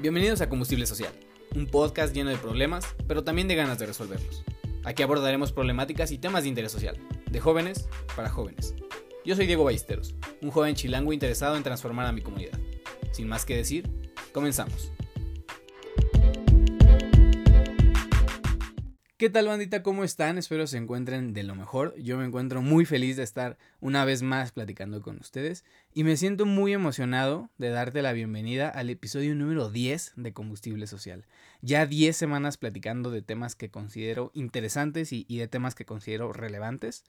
Bienvenidos a Combustible Social, un podcast lleno de problemas, pero también de ganas de resolverlos. Aquí abordaremos problemáticas y temas de interés social, de jóvenes para jóvenes. Yo soy Diego Ballesteros, un joven chilango interesado en transformar a mi comunidad. Sin más que decir, comenzamos. ¿Qué tal bandita? ¿Cómo están? Espero se encuentren de lo mejor. Yo me encuentro muy feliz de estar una vez más platicando con ustedes y me siento muy emocionado de darte la bienvenida al episodio número 10 de Combustible Social. Ya 10 semanas platicando de temas que considero interesantes y, de temas que considero relevantes.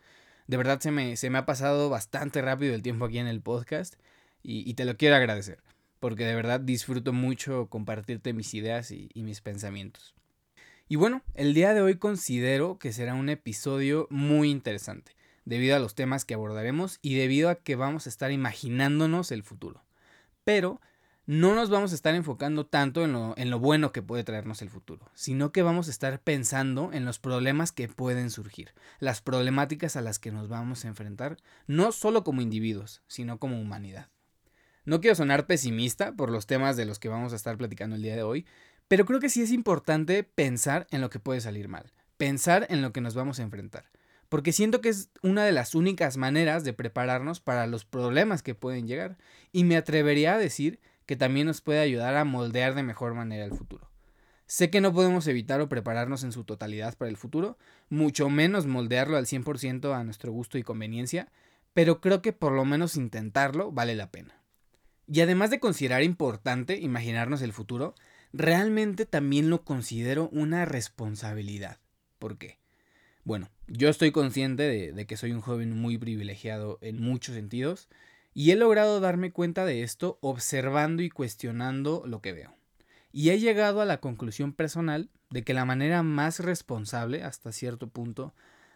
De verdad se me, se me ha pasado bastante rápido el tiempo aquí en el podcast y, te lo quiero agradecer porque de verdad disfruto mucho compartirte mis ideas y mis pensamientos. Y bueno, el día de hoy considero que será un episodio muy interesante, debido a los temas que abordaremos y debido a que vamos a estar imaginándonos el futuro. Pero no nos vamos a estar enfocando tanto en lo, en lo bueno que puede traernos el futuro, sino que vamos a estar pensando en los problemas que pueden surgir, las problemáticas a las que nos vamos a enfrentar, no solo como individuos, sino como humanidad. No quiero sonar pesimista por los temas de los que vamos a estar platicando el día de hoy, pero creo que sí es importante pensar en lo que puede salir mal, pensar en lo que nos vamos a enfrentar, porque siento que es una de las únicas maneras de prepararnos para los problemas que pueden llegar, y me atrevería a decir que también nos puede ayudar a moldear de mejor manera el futuro. Sé que no podemos evitar o prepararnos en su totalidad para el futuro, mucho menos moldearlo al 100% a nuestro gusto y conveniencia, pero creo que por lo menos intentarlo vale la pena. Y además de considerar importante imaginarnos el futuro, realmente también lo considero una responsabilidad. ¿Por qué? Bueno, yo estoy consciente de, que soy un joven muy privilegiado en muchos sentidos y he logrado darme cuenta de esto observando y cuestionando lo que veo. Y he llegado a la conclusión personal de que la manera más responsable, hasta cierto punto,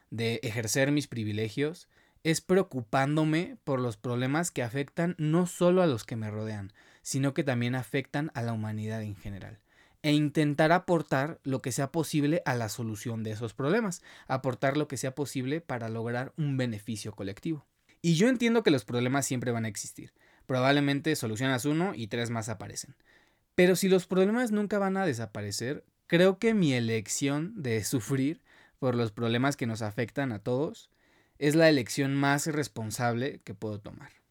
de ejercer mis privilegios es preocupándome por los problemas que afectan no solo a los que me rodean, sino que también afectan a la humanidad en general. E intentar aportar lo que sea posible a la solución de esos problemas, aportar lo que sea posible para lograr un beneficio colectivo. Y yo entiendo que los problemas siempre van a existir. Probablemente solucionas uno y tres más aparecen. Pero si los problemas nunca van a desaparecer, creo que mi elección de sufrir por los problemas que nos afectan a todos es la elección más responsable que puedo tomar.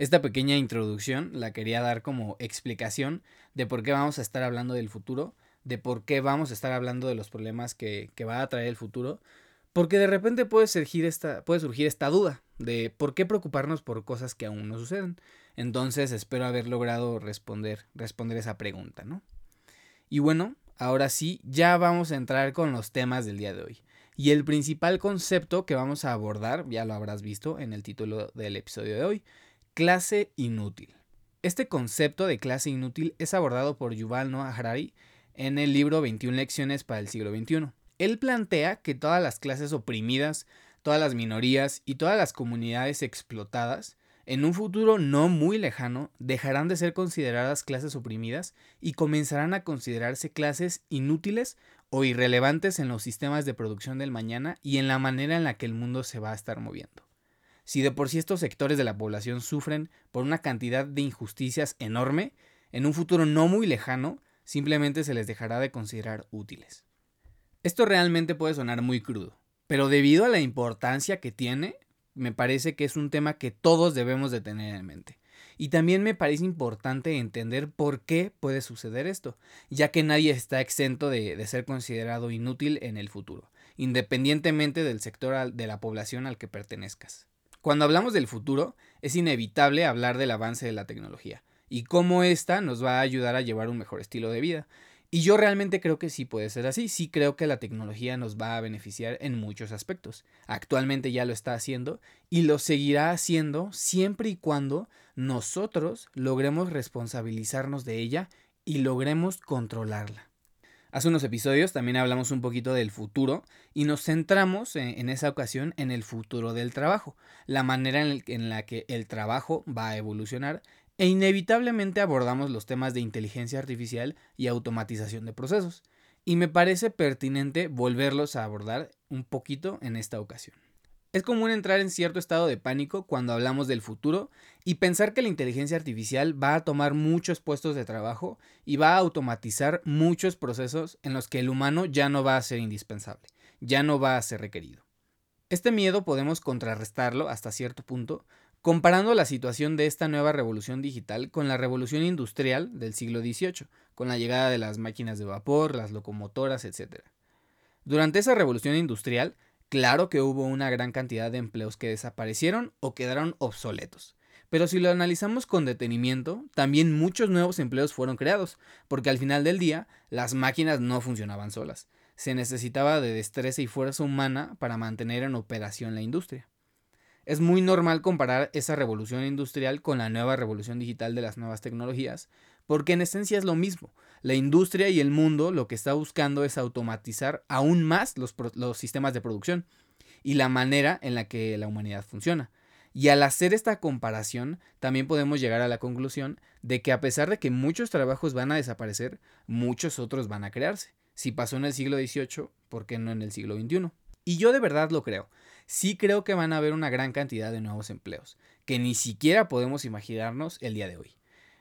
Esta pequeña introducción la quería dar como explicación de por qué vamos a estar hablando del futuro, de por qué vamos a estar hablando de los problemas que, va a traer el futuro, porque de repente puede surgir, esta, puede surgir esta duda de por qué preocuparnos por cosas que aún no suceden. Entonces espero haber logrado responder, responder esa pregunta, ¿no? Y bueno, ahora sí, ya vamos a entrar con los temas del día de hoy. Y el principal concepto que vamos a abordar, ya lo habrás visto en el título del episodio de hoy, clase inútil. Este concepto de clase inútil es abordado por Yuval Noah Harari en el libro 21 lecciones para el siglo XXI. Él plantea que todas las clases oprimidas, todas las minorías y todas las comunidades explotadas en un futuro no muy lejano dejarán de ser consideradas clases oprimidas y comenzarán a considerarse clases inútiles o irrelevantes en los sistemas de producción del mañana y en la manera en la que el mundo se va a estar moviendo. Si de por sí estos sectores de la población sufren por una cantidad de injusticias enorme, en un futuro no muy lejano, simplemente se les dejará de considerar útiles. Esto realmente puede sonar muy crudo, pero debido a la importancia que tiene, me parece que es un tema que todos debemos de tener en mente. Y también me parece importante entender por qué puede suceder esto, ya que nadie está exento de, ser considerado inútil en el futuro, independientemente del sector de la población al que pertenezcas. Cuando hablamos del futuro, es inevitable hablar del avance de la tecnología y cómo ésta nos va a ayudar a llevar un mejor estilo de vida. Y yo realmente creo que sí puede ser así, sí creo que la tecnología nos va a beneficiar en muchos aspectos. Actualmente ya lo está haciendo y lo seguirá haciendo siempre y cuando nosotros logremos responsabilizarnos de ella y logremos controlarla. Hace unos episodios también hablamos un poquito del futuro y nos centramos en, esa ocasión en el futuro del trabajo, la manera en la que el trabajo va a evolucionar e inevitablemente abordamos los temas de inteligencia artificial y automatización de procesos. Y me parece pertinente volverlos a abordar un poquito en esta ocasión. Es común entrar en cierto estado de pánico cuando hablamos del futuro y pensar que la inteligencia artificial va a tomar muchos puestos de trabajo y va a automatizar muchos procesos en los que el humano ya no va a ser indispensable, ya no va a ser requerido. Este miedo podemos contrarrestarlo hasta cierto punto comparando la situación de esta nueva revolución digital con la revolución industrial del siglo XVIII, con la llegada de las máquinas de vapor, las locomotoras, etc. Durante esa revolución industrial, Claro que hubo una gran cantidad de empleos que desaparecieron o quedaron obsoletos. Pero si lo analizamos con detenimiento, también muchos nuevos empleos fueron creados, porque al final del día las máquinas no funcionaban solas. Se necesitaba de destreza y fuerza humana para mantener en operación la industria. Es muy normal comparar esa revolución industrial con la nueva revolución digital de las nuevas tecnologías, porque en esencia es lo mismo. La industria y el mundo lo que está buscando es automatizar aún más los, sistemas de producción y la manera en la que la humanidad funciona. Y al hacer esta comparación, también podemos llegar a la conclusión de que a pesar de que muchos trabajos van a desaparecer, muchos otros van a crearse. Si pasó en el siglo XVIII, ¿por qué no en el siglo XXI? Y yo de verdad lo creo. Sí creo que van a haber una gran cantidad de nuevos empleos, que ni siquiera podemos imaginarnos el día de hoy.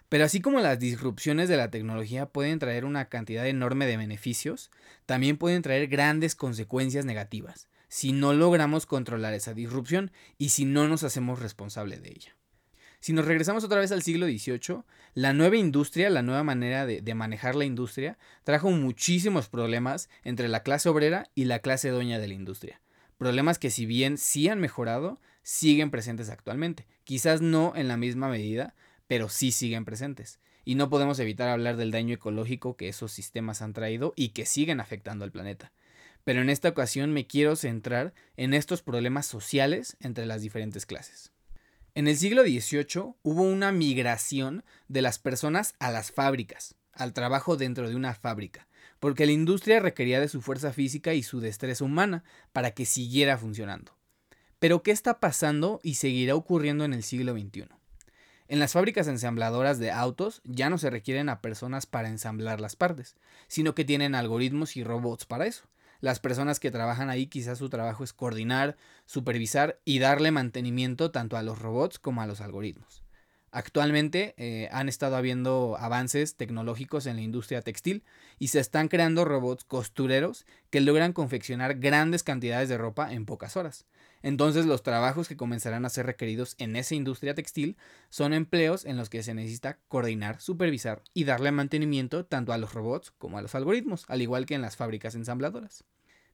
Pero así como las disrupciones de la tecnología pueden traer una cantidad enorme de beneficios, también pueden traer grandes consecuencias negativas si no logramos controlar esa disrupción y si no nos hacemos responsables de ella. Si nos regresamos otra vez al siglo XVIII, la nueva industria, la nueva manera de, de, manejar la industria, trajo muchísimos problemas entre la clase obrera y la clase dueña de la industria. Problemas que si bien sí han mejorado, siguen presentes actualmente. Quizás no en la misma medida, pero sí siguen presentes. Y no podemos evitar hablar del daño ecológico que esos sistemas han traído y que siguen afectando al planeta. Pero en esta ocasión me quiero centrar en estos problemas sociales entre las diferentes clases. En el siglo XVIII hubo una migración de las personas a las fábricas, al trabajo dentro de una fábrica, porque la industria requería de su fuerza física y su destreza humana para que siguiera funcionando. Pero ¿qué está pasando y seguirá ocurriendo en el siglo XXI? En las fábricas ensambladoras de autos ya no se requieren a personas para ensamblar las partes, sino que tienen algoritmos y robots para eso. Las personas que trabajan ahí quizás su trabajo es coordinar, supervisar y darle mantenimiento tanto a los robots como a los algoritmos. Actualmente eh, han estado habiendo avances tecnológicos en la industria textil y se están creando robots costureros que logran confeccionar grandes cantidades de ropa en pocas horas. Entonces los trabajos que comenzarán a ser requeridos en esa industria textil son empleos en los que se necesita coordinar, supervisar y darle mantenimiento tanto a los robots como a los algoritmos, al igual que en las fábricas ensambladoras.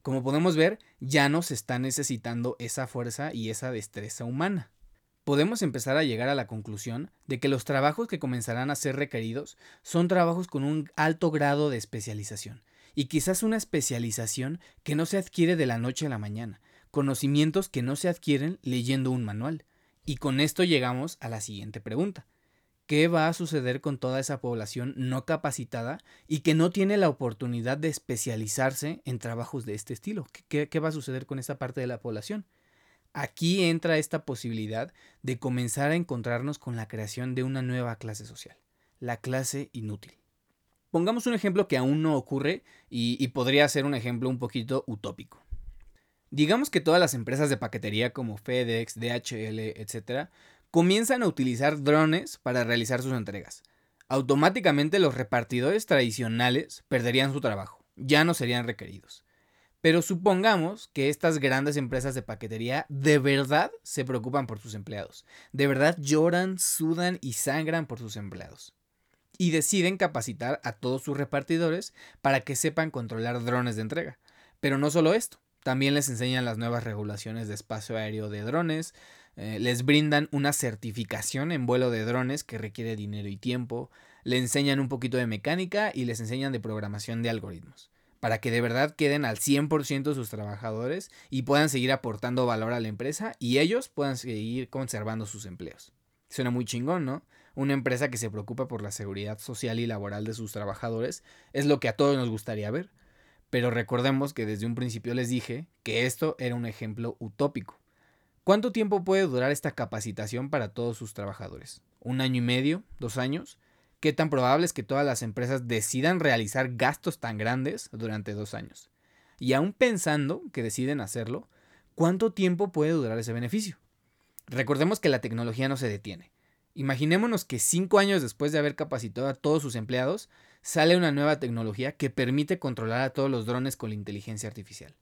Como podemos ver, ya no se está necesitando esa fuerza y esa destreza humana podemos empezar a llegar a la conclusión de que los trabajos que comenzarán a ser requeridos son trabajos con un alto grado de especialización, y quizás una especialización que no se adquiere de la noche a la mañana, conocimientos que no se adquieren leyendo un manual. Y con esto llegamos a la siguiente pregunta. ¿Qué va a suceder con toda esa población no capacitada y que no tiene la oportunidad de especializarse en trabajos de este estilo? ¿Qué, va a suceder con esta parte de la población? Aquí entra esta posibilidad de comenzar a encontrarnos con la creación de una nueva clase social, la clase inútil. Pongamos un ejemplo que aún no ocurre y, podría ser un ejemplo un poquito utópico. Digamos que todas las empresas de paquetería como FedEx, DHL, etc., comienzan a utilizar drones para realizar sus entregas. Automáticamente los repartidores tradicionales perderían su trabajo, ya no serían requeridos. Pero supongamos que estas grandes empresas de paquetería de verdad se preocupan por sus empleados. De verdad lloran, sudan y sangran por sus empleados. Y deciden capacitar a todos sus repartidores para que sepan controlar drones de entrega. Pero no solo esto, también les enseñan las nuevas regulaciones de espacio aéreo de drones, eh, les brindan una certificación en vuelo de drones que requiere dinero y tiempo, le enseñan un poquito de mecánica y les enseñan de programación de algoritmos para que de verdad queden al 100% sus trabajadores y puedan seguir aportando valor a la empresa y ellos puedan seguir conservando sus empleos. Suena muy chingón, ¿no? Una empresa que se preocupa por la seguridad social y laboral de sus trabajadores es lo que a todos nos gustaría ver. Pero recordemos que desde un principio les dije que esto era un ejemplo utópico. ¿Cuánto tiempo puede durar esta capacitación para todos sus trabajadores? ¿Un año y medio? ¿Dos años? ¿Qué tan probable es que todas las empresas decidan realizar gastos tan grandes durante dos años? Y aún pensando que deciden hacerlo, ¿cuánto tiempo puede durar ese beneficio? Recordemos que la tecnología no se detiene. Imaginémonos que cinco años después de haber capacitado a todos sus empleados, sale una nueva tecnología que permite controlar a todos los drones con la inteligencia artificial.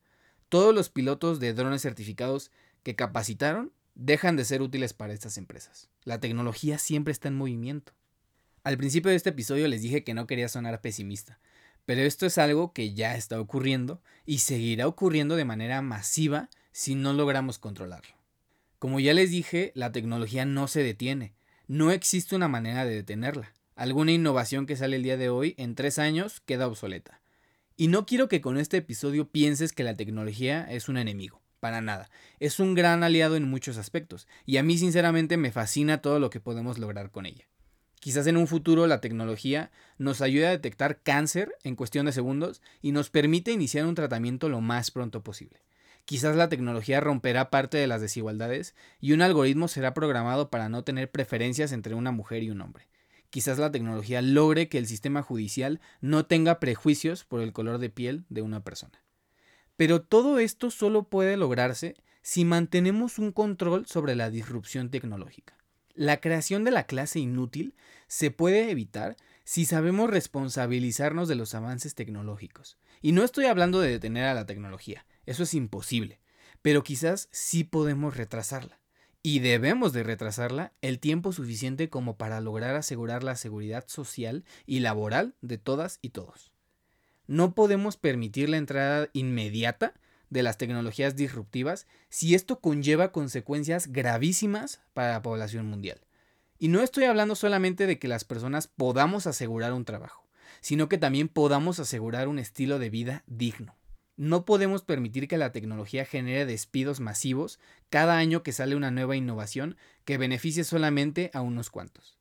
Todos los pilotos de drones certificados que capacitaron dejan de ser útiles para estas empresas. La tecnología siempre está en movimiento. Al principio de este episodio les dije que no quería sonar pesimista, pero esto es algo que ya está ocurriendo y seguirá ocurriendo de manera masiva si no logramos controlarlo. Como ya les dije, la tecnología no se detiene, no existe una manera de detenerla. Alguna innovación que sale el día de hoy en tres años queda obsoleta. Y no quiero que con este episodio pienses que la tecnología es un enemigo, para nada. Es un gran aliado en muchos aspectos, y a mí sinceramente me fascina todo lo que podemos lograr con ella. Quizás en un futuro la tecnología nos ayude a detectar cáncer en cuestión de segundos y nos permite iniciar un tratamiento lo más pronto posible. Quizás la tecnología romperá parte de las desigualdades y un algoritmo será programado para no tener preferencias entre una mujer y un hombre. Quizás la tecnología logre que el sistema judicial no tenga prejuicios por el color de piel de una persona. Pero todo esto solo puede lograrse si mantenemos un control sobre la disrupción tecnológica. La creación de la clase inútil se puede evitar si sabemos responsabilizarnos de los avances tecnológicos. Y no estoy hablando de detener a la tecnología, eso es imposible, pero quizás sí podemos retrasarla. Y debemos de retrasarla el tiempo suficiente como para lograr asegurar la seguridad social y laboral de todas y todos. No podemos permitir la entrada inmediata de las tecnologías disruptivas si esto conlleva consecuencias gravísimas para la población mundial. Y no estoy hablando solamente de que las personas podamos asegurar un trabajo, sino que también podamos asegurar un estilo de vida digno. No podemos permitir que la tecnología genere despidos masivos cada año que sale una nueva innovación que beneficie solamente a unos cuantos.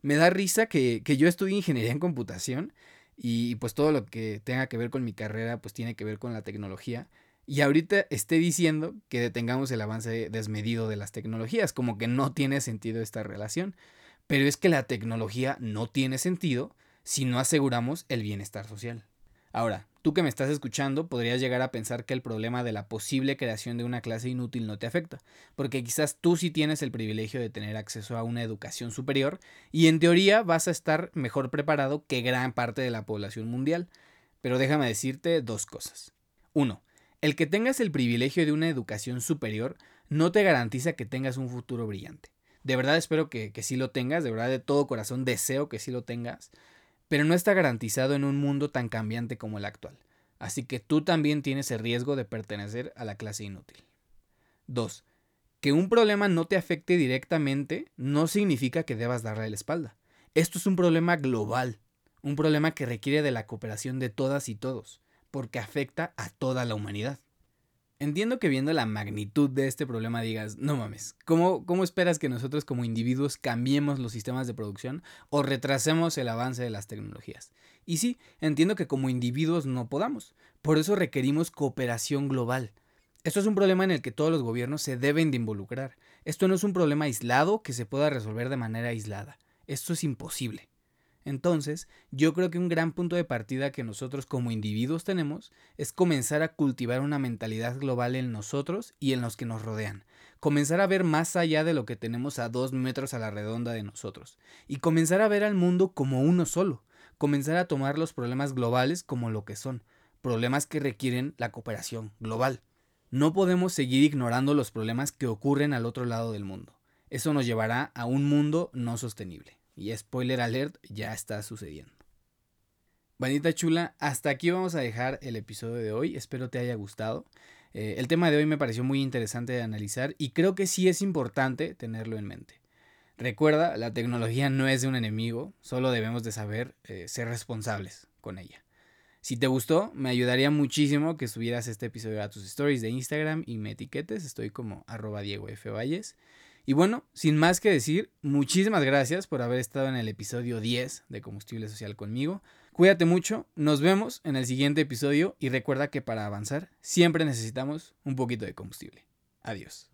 Me da risa que, que yo estudie ingeniería en computación y pues todo lo que tenga que ver con mi carrera pues tiene que ver con la tecnología y ahorita esté diciendo que detengamos el avance desmedido de las tecnologías, como que no tiene sentido esta relación. Pero es que la tecnología no tiene sentido si no aseguramos el bienestar social. Ahora, tú que me estás escuchando podrías llegar a pensar que el problema de la posible creación de una clase inútil no te afecta, porque quizás tú sí tienes el privilegio de tener acceso a una educación superior y en teoría vas a estar mejor preparado que gran parte de la población mundial. Pero déjame decirte dos cosas. Uno, el que tengas el privilegio de una educación superior no te garantiza que tengas un futuro brillante. De verdad espero que, que sí lo tengas, de verdad de todo corazón deseo que sí lo tengas, pero no está garantizado en un mundo tan cambiante como el actual. Así que tú también tienes el riesgo de pertenecer a la clase inútil. 2. Que un problema no te afecte directamente no significa que debas darle la espalda. Esto es un problema global, un problema que requiere de la cooperación de todas y todos porque afecta a toda la humanidad. Entiendo que viendo la magnitud de este problema digas, no mames, ¿cómo, ¿cómo, esperas que nosotros como individuos cambiemos los sistemas de producción o retrasemos el avance de las tecnologías? Y sí, entiendo que como individuos no podamos, por eso requerimos cooperación global. Esto es un problema en el que todos los gobiernos se deben de involucrar. Esto no es un problema aislado que se pueda resolver de manera aislada. Esto es imposible. Entonces, yo creo que un gran punto de partida que nosotros como individuos tenemos es comenzar a cultivar una mentalidad global en nosotros y en los que nos rodean. Comenzar a ver más allá de lo que tenemos a dos metros a la redonda de nosotros. Y comenzar a ver al mundo como uno solo. Comenzar a tomar los problemas globales como lo que son. Problemas que requieren la cooperación global. No podemos seguir ignorando los problemas que ocurren al otro lado del mundo. Eso nos llevará a un mundo no sostenible. Y spoiler alert, ya está sucediendo. Bandita chula, hasta aquí vamos a dejar el episodio de hoy. Espero te haya gustado. Eh, el tema de hoy me pareció muy interesante de analizar y creo que sí es importante tenerlo en mente. Recuerda, la tecnología no es de un enemigo, solo debemos de saber eh, ser responsables con ella. Si te gustó, me ayudaría muchísimo que subieras este episodio a tus stories de Instagram y me etiquetes. Estoy como arroba Diego F. Valles. Y bueno, sin más que decir, muchísimas gracias por haber estado en el episodio 10 de Combustible Social conmigo. Cuídate mucho, nos vemos en el siguiente episodio y recuerda que para avanzar siempre necesitamos un poquito de combustible. Adiós.